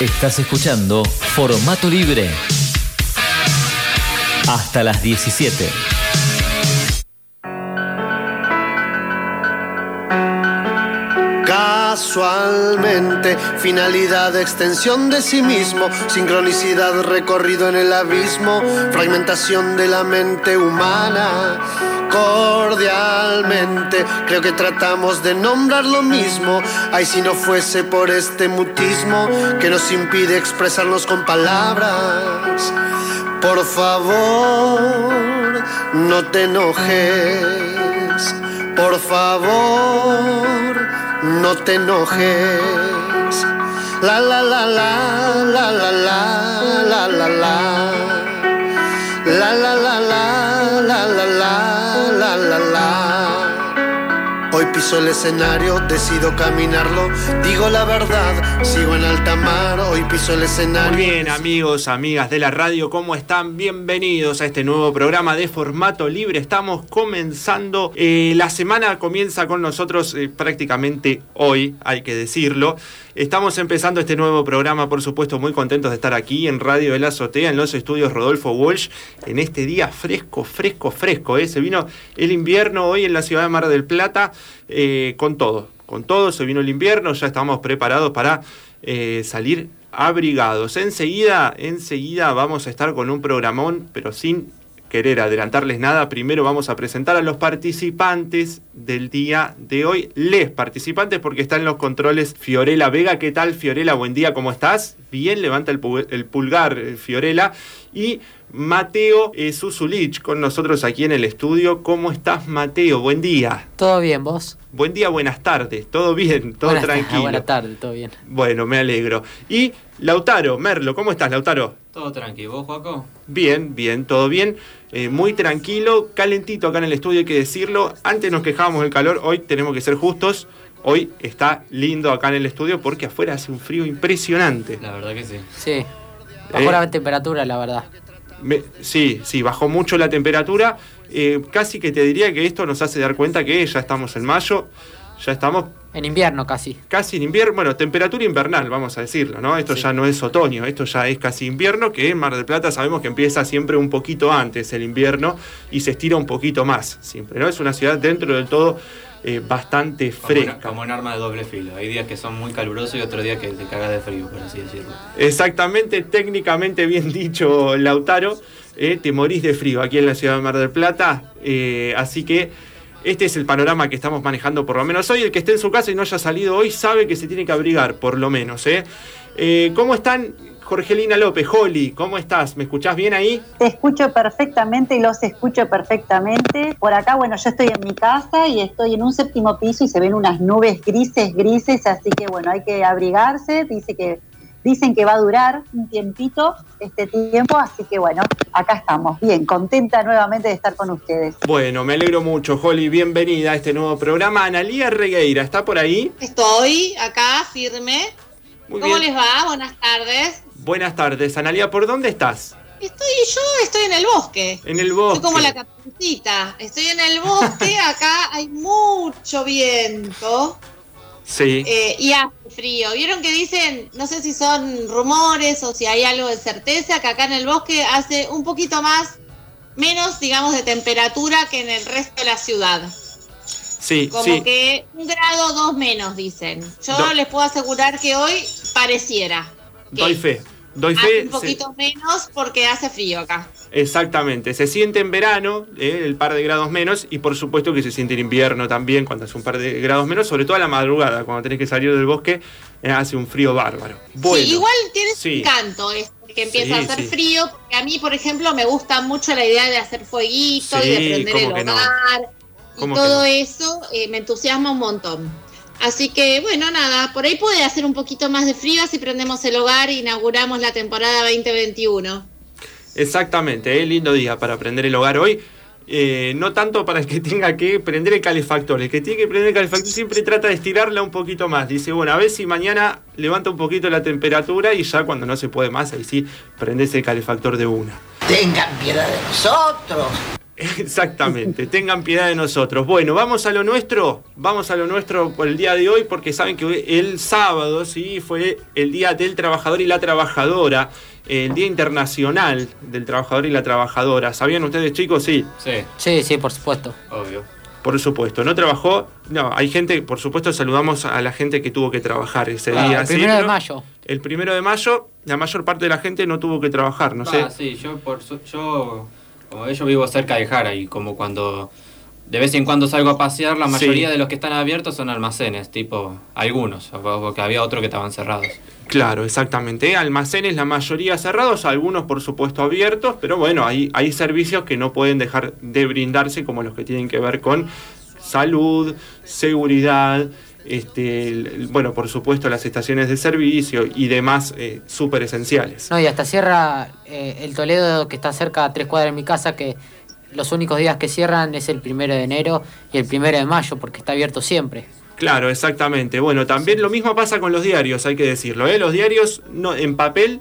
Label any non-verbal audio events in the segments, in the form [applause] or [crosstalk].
Estás escuchando Formato Libre. Hasta las 17. Casualmente, finalidad, extensión de sí mismo, sincronicidad, recorrido en el abismo, fragmentación de la mente humana. Cordialmente, creo que tratamos de nombrar lo mismo. Ay, si no fuese por este mutismo que nos impide expresarnos con palabras. Por favor, no te enojes. Por favor, no te enojes. La la la la la la la la la la. La la la la la la. Hoy piso el escenario, decido caminarlo, digo la verdad, sigo en alta mar, hoy piso el escenario. Muy bien, amigos, amigas de la radio, ¿cómo están? Bienvenidos a este nuevo programa de formato libre. Estamos comenzando, eh, la semana comienza con nosotros eh, prácticamente hoy, hay que decirlo. Estamos empezando este nuevo programa, por supuesto, muy contentos de estar aquí en Radio de la Azotea, en los estudios Rodolfo Walsh, en este día fresco, fresco, fresco. ¿eh? Se vino el invierno hoy en la ciudad de Mar del Plata eh, con todo, con todo, se vino el invierno, ya estamos preparados para eh, salir abrigados. Enseguida, enseguida vamos a estar con un programón, pero sin querer adelantarles nada, primero vamos a presentar a los participantes del día de hoy. Les participantes porque están en los controles Fiorella Vega. ¿Qué tal, Fiorella? Buen día, ¿cómo estás? Bien, levanta el, pu- el pulgar, eh, Fiorella. Y Mateo eh, Susulich con nosotros aquí en el estudio. ¿Cómo estás, Mateo? Buen día. ¿Todo bien, vos? Buen día, buenas tardes. ¿Todo bien? ¿Todo Buenas- tranquilo? Buenas tardes, todo bien. Bueno, me alegro. Y Lautaro, Merlo, ¿cómo estás, Lautaro? Todo tranquilo, ¿vos, Joaco? Bien, bien, todo bien. Eh, muy tranquilo, calentito acá en el estudio, hay que decirlo. Antes nos quejábamos del calor, hoy tenemos que ser justos. Hoy está lindo acá en el estudio porque afuera hace un frío impresionante. La verdad que sí. Sí. Bajó Eh. la temperatura, la verdad. Me- sí, sí, bajó mucho la temperatura. Eh, casi que te diría que esto nos hace dar cuenta que ya estamos en mayo, ya estamos En invierno casi. casi en invierno, bueno, temperatura invernal, vamos a decirlo, ¿no? Esto Sí. ya no es otoño, esto ya es casi invierno, que en Mar del Plata sabemos que empieza siempre un poquito antes el invierno y se estira un poquito más, siempre, ¿no? Es una ciudad dentro del todo eh, bastante fresca. como un arma de doble filo. Hay días que son muy calurosos y otros días que te cagas de frío, por así decirlo. Exactamente, técnicamente bien dicho, Lautaro. eh, te morís de frío aquí en la ciudad de Mar del Plata. eh, así que este es el panorama que estamos manejando por lo menos hoy. El que esté en su casa y no haya salido hoy sabe que se tiene que abrigar, por lo menos. ¿Cómo están, Jorgelina López? Holly, ¿cómo estás? ¿Me escuchás bien ahí? Te escucho perfectamente y los escucho perfectamente. Por acá, bueno, yo estoy en mi casa y estoy en un séptimo piso y se ven unas nubes grises, grises, así que bueno, hay que abrigarse. Dice que dicen que va a durar un tiempito este tiempo, así que bueno, acá estamos. Bien, contenta nuevamente de estar con ustedes. Bueno, me alegro mucho, Holly. Bienvenida a este nuevo programa. Analía Regueira, ¿está por ahí? Estoy acá firme. Muy ¿Cómo bien. les va? Buenas tardes. Buenas tardes, Analía. ¿Por dónde estás? Estoy yo, estoy en el bosque. En el bosque. Soy como la caperucita. Estoy en el bosque, [laughs] acá hay mucho viento Sí. eh, y hace frío. ¿Vieron que dicen, no sé si son rumores o si hay algo de certeza, que acá en el bosque hace un poquito más, menos, digamos, de temperatura que en el resto de la ciudad? Sí, Como sí. que un grado dos menos, dicen. Yo Do- les puedo asegurar que hoy pareciera. que Doy fe. Doy Hace fe. un se- poquito menos porque hace frío acá. Exactamente, se siente en verano eh, el par de grados menos y por supuesto que se siente en invierno también cuando hace un par de grados menos, sobre todo a la madrugada, cuando tenés que salir del bosque, eh, hace un frío bárbaro. Bueno, sí, igual tiene sí. encanto esto, que empieza Sí, a hacer sí. frío, porque a mí, por ejemplo, me gusta mucho la idea de hacer fueguito Sí, y de prender ¿cómo el no? Y ¿Cómo que todo no? eso eh, me entusiasma un montón. Así que, bueno, nada, por ahí puede hacer un poquito más de frío si prendemos el hogar e inauguramos la temporada 2021. exactamente, eh, lindo día para prender el hogar hoy. Eh, no tanto para el que tenga que prender el calefactor, el que tiene que prender el calefactor siempre trata de estirarla un poquito más. Dice, bueno, a ver si mañana levanta un poquito la temperatura y ya cuando no se puede más, ahí sí, prendes el calefactor de una. Tengan piedad de nosotros. [laughs] Exactamente, tengan piedad de nosotros. Bueno, vamos a lo nuestro, vamos a lo nuestro por el día de hoy, porque saben que el sábado sí fue el día del trabajador y la trabajadora, el día internacional del trabajador y la trabajadora. ¿Sabían ustedes, chicos? Sí. Sí, Sí, sí, por supuesto. obvio. Por supuesto, no trabajó. No, hay gente, por supuesto, saludamos a la gente que tuvo que trabajar ese día. el ¿sí? primero de mayo. El primero de mayo, la mayor parte de la gente no tuvo que trabajar, no sé. Ah, sí, yo, por, su- yo, como yo vivo cerca de Jara y como cuando de vez en cuando salgo a pasear, la Sí. mayoría de los que están abiertos son almacenes, tipo algunos, porque había otros que estaban cerrados. Claro, exactamente. Almacenes, la mayoría cerrados, algunos por supuesto abiertos, pero bueno, hay, hay servicios que no pueden dejar de brindarse, como los que tienen que ver con salud, seguridad, este, el- el- bueno, por supuesto las estaciones de servicio y demás eh, súper esenciales. No, y hasta cierra eh, el Toledo que está cerca a tres cuadras de mi casa, que los únicos días que cierran es el primero de enero y el primero de mayo, porque está abierto siempre. Claro, exactamente. Bueno, también lo mismo pasa con los diarios, hay que decirlo. ¿eh? Los diarios no, en papel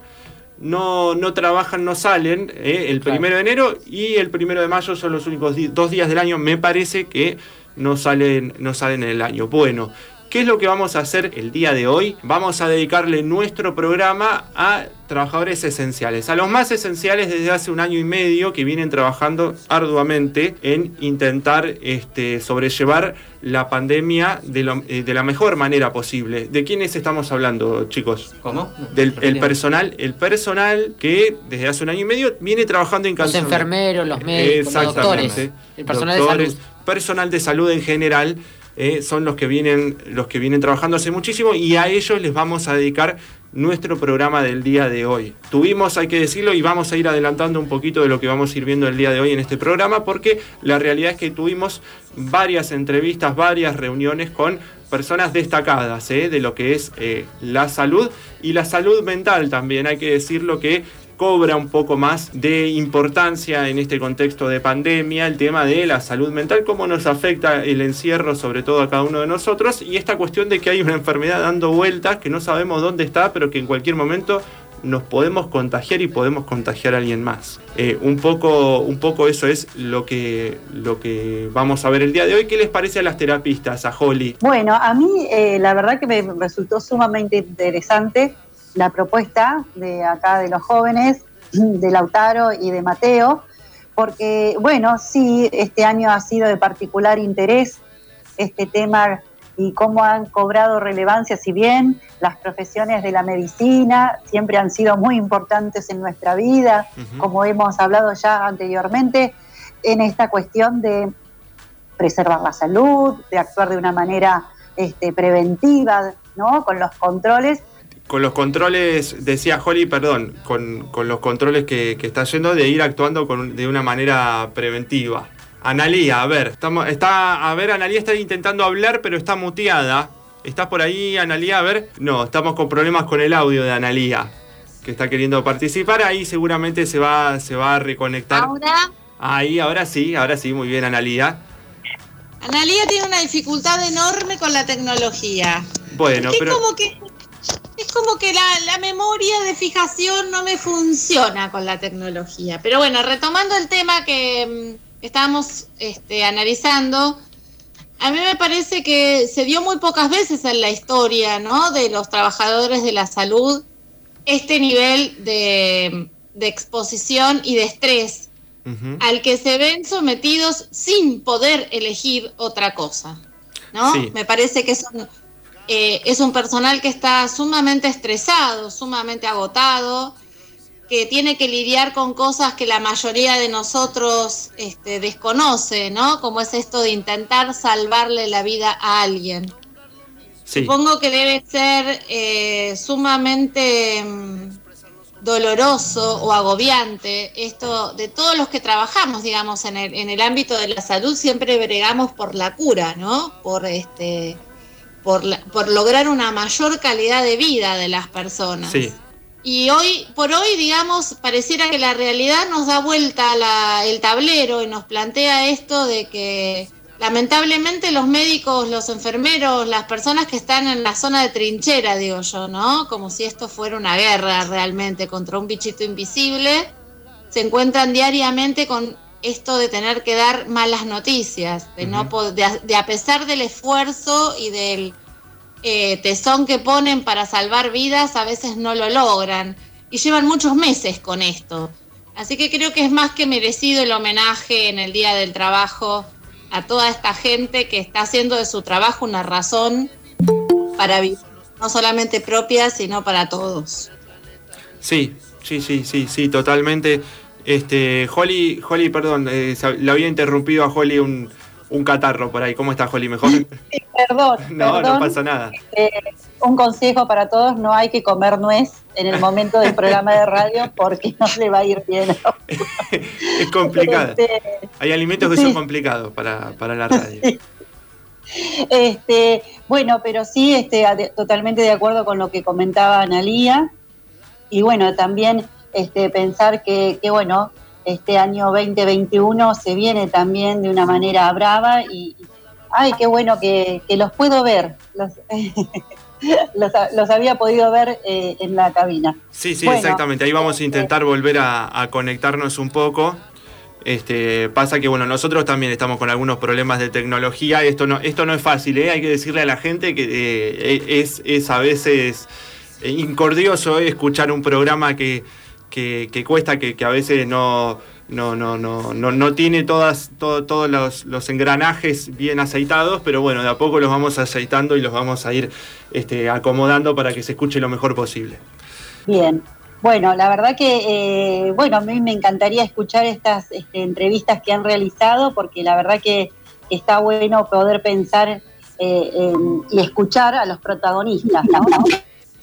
no, no trabajan, no salen ¿eh? el Claro. primero de enero y el primero de mayo son los únicos dos días del año, me parece que no salen, no salen en el año. Bueno, ¿qué es lo que vamos a hacer el día de hoy? Vamos a dedicarle nuestro programa a trabajadores esenciales, a los más esenciales desde hace un año y medio que vienen trabajando arduamente en intentar este, sobrellevar la pandemia de, lo- eh, de la mejor manera posible. ¿De quiénes estamos hablando, chicos? ¿Cómo? Del el personal, el personal que desde hace un año y medio viene trabajando Los incansablemente. enfermeros, los médicos, los doctores, el personal Doctores, de salud. Personal de salud en general eh, son los que vienen, los que vienen trabajando hace muchísimo y a ellos les vamos a dedicar nuestro programa del día de hoy. Tuvimos, hay que decirlo, y vamos a ir adelantando un poquito de lo que vamos a ir viendo el día de hoy en este programa, porque la realidad es que tuvimos varias entrevistas, varias reuniones con personas destacadas eh, de lo que es eh, la salud y la salud mental también, hay que decirlo que cobra un poco más de importancia en este contexto de pandemia, el tema de la salud mental, cómo nos afecta el encierro, sobre todo a cada uno de nosotros, y esta cuestión de que hay una enfermedad dando vueltas, que no sabemos dónde está, pero que en cualquier momento nos podemos contagiar y podemos contagiar a alguien más. Eh, un, poco, un poco eso es lo que, lo que vamos a ver el día de hoy. ¿Qué les parece a las terapistas, a Holly? Bueno, a mí eh, la verdad que me resultó sumamente interesante la propuesta de acá de los jóvenes, de Lautaro y de Mateo, porque bueno, sí, este año ha sido de particular interés este tema y cómo han cobrado relevancia, si bien las profesiones de la medicina siempre han sido muy importantes en nuestra vida, como hemos hablado ya anteriormente, en esta cuestión de preservar la salud, de actuar de una manera este, preventiva, ¿no? Con los controles. Con los controles, decía Holly, perdón, con, con los controles que, que está yendo de ir actuando con, de una manera preventiva. Analía, a ver, estamos, está, a ver, Analía está intentando hablar, pero está muteada. ¿Estás por ahí, Analía? A ver. No, estamos con problemas con el audio de Analía, que está queriendo participar. Ahí seguramente se va, se va a reconectar. Ahora, Ahí, ahora sí, ahora sí, muy bien, Analía. Analia tiene una dificultad enorme con la tecnología. Bueno, pero. como que es como que la, la memoria de fijación no me funciona con la tecnología. Pero bueno, retomando el tema que mm, estábamos este, analizando, a mí me parece que se dio muy pocas veces en la historia, ¿no? De los trabajadores de la salud este nivel de, de exposición y de estrés al que se ven sometidos sin poder elegir otra cosa. ¿no? Sí. Me parece que es un, eh, es un personal que está sumamente estresado, sumamente agotado, que tiene que lidiar con cosas que la mayoría de nosotros este, desconoce, ¿no? Como es esto de intentar salvarle la vida a alguien. Sí. Supongo que debe ser eh, sumamente mm, doloroso o agobiante esto de todos los que trabajamos, digamos, en el, en el ámbito de la salud, siempre bregamos por la cura, ¿no? Por este por, la- por lograr una mayor calidad de vida de las personas. Sí. Y hoy, por hoy, digamos, pareciera que la realidad nos da vuelta la- el tablero y nos plantea esto de que lamentablemente los médicos, los enfermeros, las personas que están en la zona de trinchera, digo yo, ¿no? Como si esto fuera una guerra realmente contra un bichito invisible, se encuentran diariamente con esto de tener que dar malas noticias, de, no de, de a pesar del esfuerzo y del eh, tesón que ponen para salvar vidas, a veces no lo logran. Y llevan muchos meses con esto. Así que creo que es más que merecido el homenaje en el Día del Trabajo a toda esta gente que está haciendo de su trabajo una razón para vivir, no solamente propia, sino para todos. Sí, sí, sí, sí, sí, totalmente. Este, Holly, Holly, perdón, eh, le había interrumpido a Holly un, un catarro por ahí. ¿Cómo está, Holly? ¿Mejor? Sí, perdón. [laughs] no, no pasa nada. Eh, un consejo para todos, no hay que comer nuez en el momento del programa de radio porque no le va a ir bien. [laughs] es complicado. Este, hay alimentos que son complicados para, la radio. Este, bueno, pero sí, este, totalmente de acuerdo con lo que comentaba Analía. Y bueno, también este, pensar que, que, bueno, este año 2021 se viene también de una manera brava y, ay, qué bueno que, los puedo ver, [laughs] los, los, había podido ver eh, en la cabina. Sí, sí, exactamente, ahí vamos a intentar volver a, conectarnos un poco. Este, pasa que bueno, nosotros también estamos con algunos problemas de tecnología. Esto no, esto no es fácil, ¿eh? hay que decirle a la gente que eh, es, es a veces incordioso escuchar un programa que, que, cuesta, que, a veces no, no, no, no, no, no tiene todas, todos los, engranajes bien aceitados, pero bueno, de a poco los vamos aceitando y los vamos a ir este, acomodando para que se escuche lo mejor posible. Bien. Bueno, la verdad que, eh, bueno, a mí me encantaría escuchar estas este, entrevistas que han realizado, porque la verdad que está bueno poder pensar eh, y escuchar a los protagonistas, ¿no?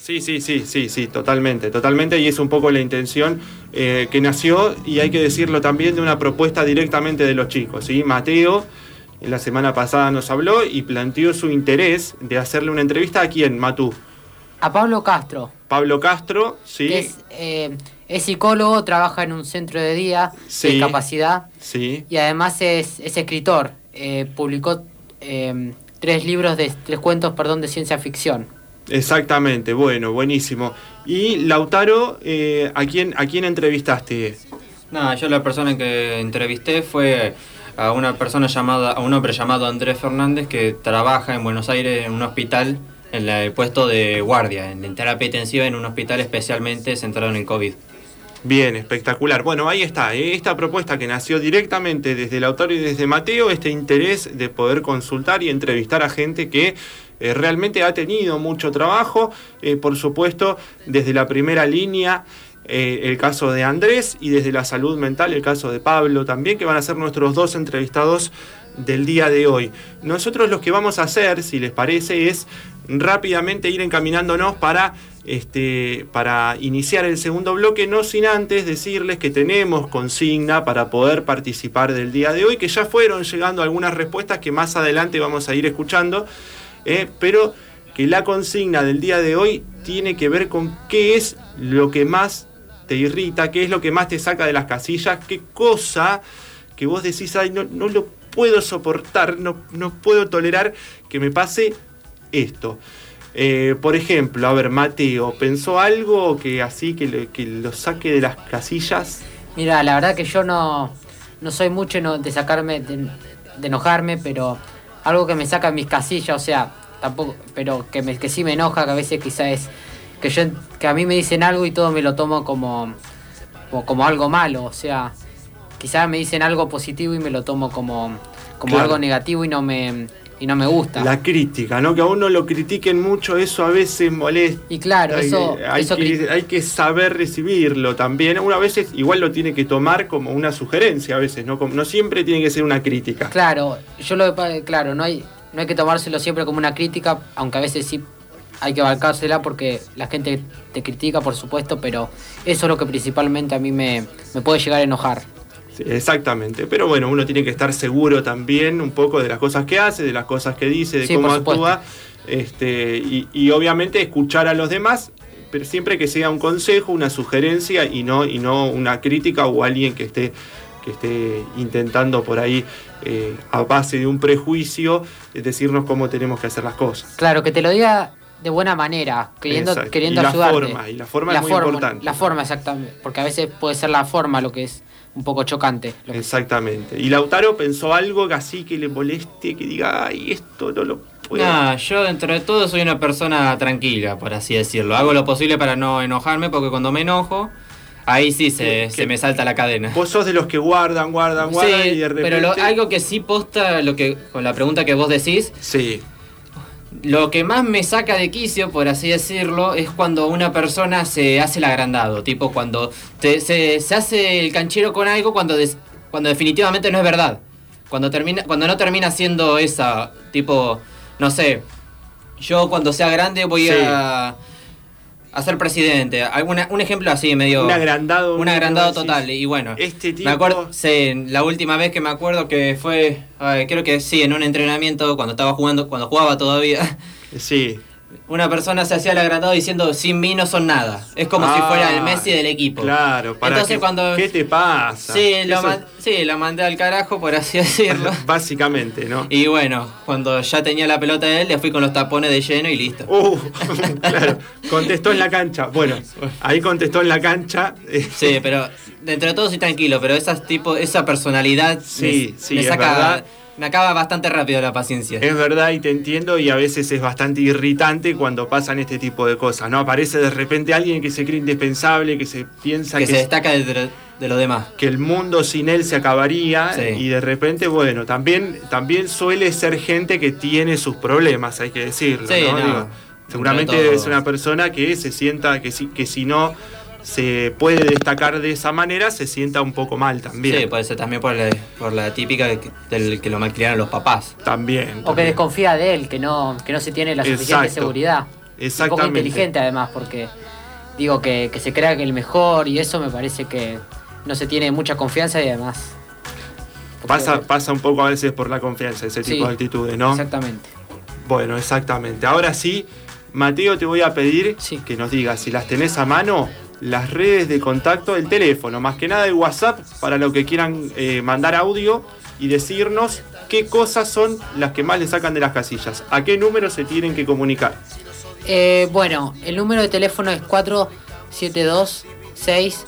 Sí, sí, sí, sí, sí, totalmente, totalmente, y es un poco la intención eh, que nació, y hay que decirlo también, de una propuesta directamente de los chicos, ¿sí? Mateo, en la semana pasada nos habló y planteó su interés de hacerle una entrevista a quién, Matú. A Pablo Castro. Pablo Castro, sí. Es, eh, es, psicólogo, trabaja en un centro de día de discapacidad. Sí. Y además es, escritor. Eh, publicó tres libros de tres cuentos, perdón, de ciencia ficción. Exactamente, bueno, buenísimo. Y Lautaro, eh, ¿a, quién, ¿a quién entrevistaste? No, yo la persona que entrevisté fue a una persona llamada, a un hombre llamado Andrés Fernández que trabaja en Buenos Aires en un hospital en el puesto de guardia, en terapia intensiva en un hospital especialmente centrado en el COVID. Bien, espectacular. Bueno, ahí está, ¿eh? esta propuesta que nació directamente desde el autor y desde Mateo, este interés de poder consultar y entrevistar a gente que eh, realmente ha tenido mucho trabajo, eh, por supuesto, desde la primera línea. el caso de Andrés y desde la salud mental el caso de Pablo también, que van a ser nuestros dos entrevistados del día de hoy. Nosotros lo que vamos a hacer, si les parece, es rápidamente ir encaminándonos para este, para iniciar el segundo bloque, no sin antes decirles que tenemos consigna para poder participar del día de hoy, que ya fueron llegando algunas respuestas que más adelante vamos a ir escuchando, eh, pero que la consigna del día de hoy tiene que ver con qué es lo que más te irrita, qué es lo que más te saca de las casillas, qué cosa que vos decís, ay, no, no lo puedo soportar, no, no puedo tolerar que me pase esto. Eh, por ejemplo, a ver, Mateo, ¿pensó algo que así que, que lo saque de las casillas? Mira, la verdad que yo no, no soy mucho de sacarme, de, enojarme, pero algo que me saca mis casillas, o sea, tampoco, pero que, me, que sí me enoja, que a veces quizás es que yo que a mí me dicen algo y todo me lo tomo como, como, algo malo, o sea, quizás me dicen algo positivo y me lo tomo como, como algo negativo y no me y no me gusta. La crítica, ¿no? Que a uno lo critiquen mucho, eso a veces molesta. Y claro, eso... Hay, que, hay que saber recibirlo también. Una veces igual lo tiene que tomar como una sugerencia a veces, ¿no? no siempre tiene que ser una crítica. Claro, yo lo claro, no hay, no hay que tomárselo siempre como una crítica, aunque a veces sí hay que abarcársela porque la gente te critica, por supuesto, pero eso es lo que principalmente a mí me, me puede llegar a enojar exactamente. Pero bueno, uno tiene que estar seguro también un poco de las cosas que hace, de las cosas que dice, de cómo actúa. Este, y, obviamente escuchar a los demás, pero siempre que sea un consejo, una sugerencia y no, y no una crítica o alguien que esté, que esté intentando por ahí, eh, a base de un prejuicio, decirnos cómo tenemos que hacer las cosas. Claro, que te lo diga de buena manera, queriendo, queriendo y la Forma, y la forma es muy importante. La forma, exactamente. Porque a veces puede ser la forma lo que es un poco chocante. lo que- Exactamente. ¿Y Lautaro pensó algo que así que le moleste, que diga, ay, esto no lo puedo? Nah, yo dentro de todo soy una persona tranquila, por así decirlo. Hago lo posible para no enojarme porque cuando me enojo, ahí sí se, ¿Qué- se me salta la cadena. Vos sos de los que guardan, guardan, guardan Sí, y de repente... pero lo- algo que sí posta, lo que con la pregunta que vos decís, Sí, lo que más me saca de quicio, por así decirlo, es cuando una persona se hace el agrandado, tipo cuando te- se, se hace el canchero con algo cuando, des- cuando definitivamente no es verdad. Cuando, termina, cuando no termina siendo esa, tipo, no sé, yo cuando sea grande voy Sí. a, a ser presidente. Alguna, un ejemplo así, medio... un agrandado. Un agrandado decís, total, y bueno. Este tipo... Me acuerdo, sí, la última vez que me acuerdo que fue, ay, creo que sí, en un entrenamiento, cuando estaba jugando, cuando jugaba todavía, Sí, una persona se hacía el agrandado diciendo, sin mí no son nada. Es como si Ah, fuera el Messi del equipo. claro. Para Entonces que- cuando... ¿Qué te pasa? Sí lo, man- sí, lo mandé al carajo, por así [laughs] decirlo. Básicamente, ¿no? y bueno, cuando ya tenía la pelota de él, le fui con los tapones de lleno y listo. Uh, [laughs] claro, contestó en la cancha. Bueno, ahí contestó en la cancha. [laughs] Sí, pero dentro de todo soy tranquilo, pero esas tipo, esa personalidad Sí, me, sí, me es saca, verdad. Me acaba bastante rápido la paciencia. Es verdad y te entiendo y a veces es bastante irritante cuando pasan este tipo de cosas, ¿no? Aparece de repente alguien que se cree indispensable, que se piensa que que, se destaca de, de los demás. que el mundo sin él se acabaría Sí. y de repente, bueno, también, también suele ser gente que tiene sus problemas, hay que decirlo, Sí, ¿no? no. Digo, seguramente es una persona que se sienta que si, que si no se puede destacar de esa manera, se sienta un poco mal también. Sí, puede ser también por la, por la típica de que- del que lo malcriaron los papás. También. O que desconfía de él, que no, que no se tiene la suficiente Exacto. seguridad. Un poco Exactamente. inteligente además, porque digo que, que se crea que el mejor y eso me parece que no se tiene mucha confianza y además. Pasa, pasa un poco a veces por la confianza, ese Sí, tipo de actitudes, ¿no? Exactamente. Bueno, exactamente. Ahora sí, Mateo, te voy a pedir Sí. que nos digas, si las tenés a mano, las redes de contacto, el teléfono, más que nada el WhatsApp, para lo que quieran eh, mandar audio y decirnos qué cosas son las que más le sacan de las casillas. ¿A qué número se tienen que comunicar? Eh, bueno, el número de teléfono es 472 6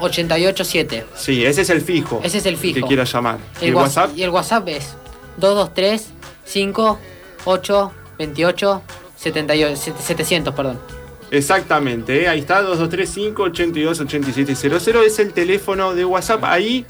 887. Sí, ese es el fijo. Ese es el fijo. Que quieras llamar. ¿Y El, el WhatsApp? WhatsApp? y el WhatsApp es 223 5 8 28 78 700, perdón. Exactamente, ¿eh? ahí está, 2235 82 8700 es el teléfono de WhatsApp. Ahí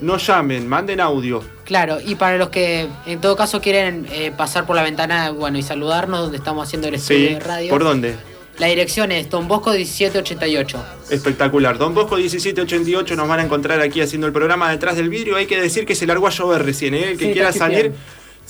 no llamen, manden audio. Claro, y para los que en todo caso quieren eh, pasar por la ventana bueno, y saludarnos donde estamos haciendo el estudio Sí, de radio. ¿por dónde? La dirección es Don Bosco 1788. Espectacular. Don Bosco 1788 nos van a encontrar aquí haciendo el programa detrás del vidrio. Hay que decir que se largó a llover recién, ¿eh? El que Sí, quiera salir.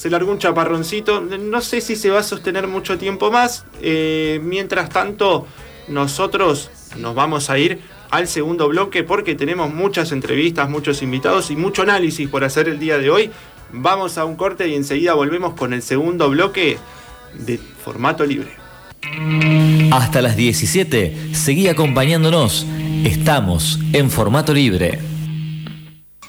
Se largó un chaparroncito. No sé si se va a sostener mucho tiempo más. Eh, mientras tanto, nosotros nos vamos a ir al segundo bloque porque tenemos muchas entrevistas, muchos invitados y mucho análisis por hacer el día de hoy. Vamos a un corte y enseguida volvemos con el segundo bloque de formato libre. Hasta las 17, seguí acompañándonos. Estamos en formato libre.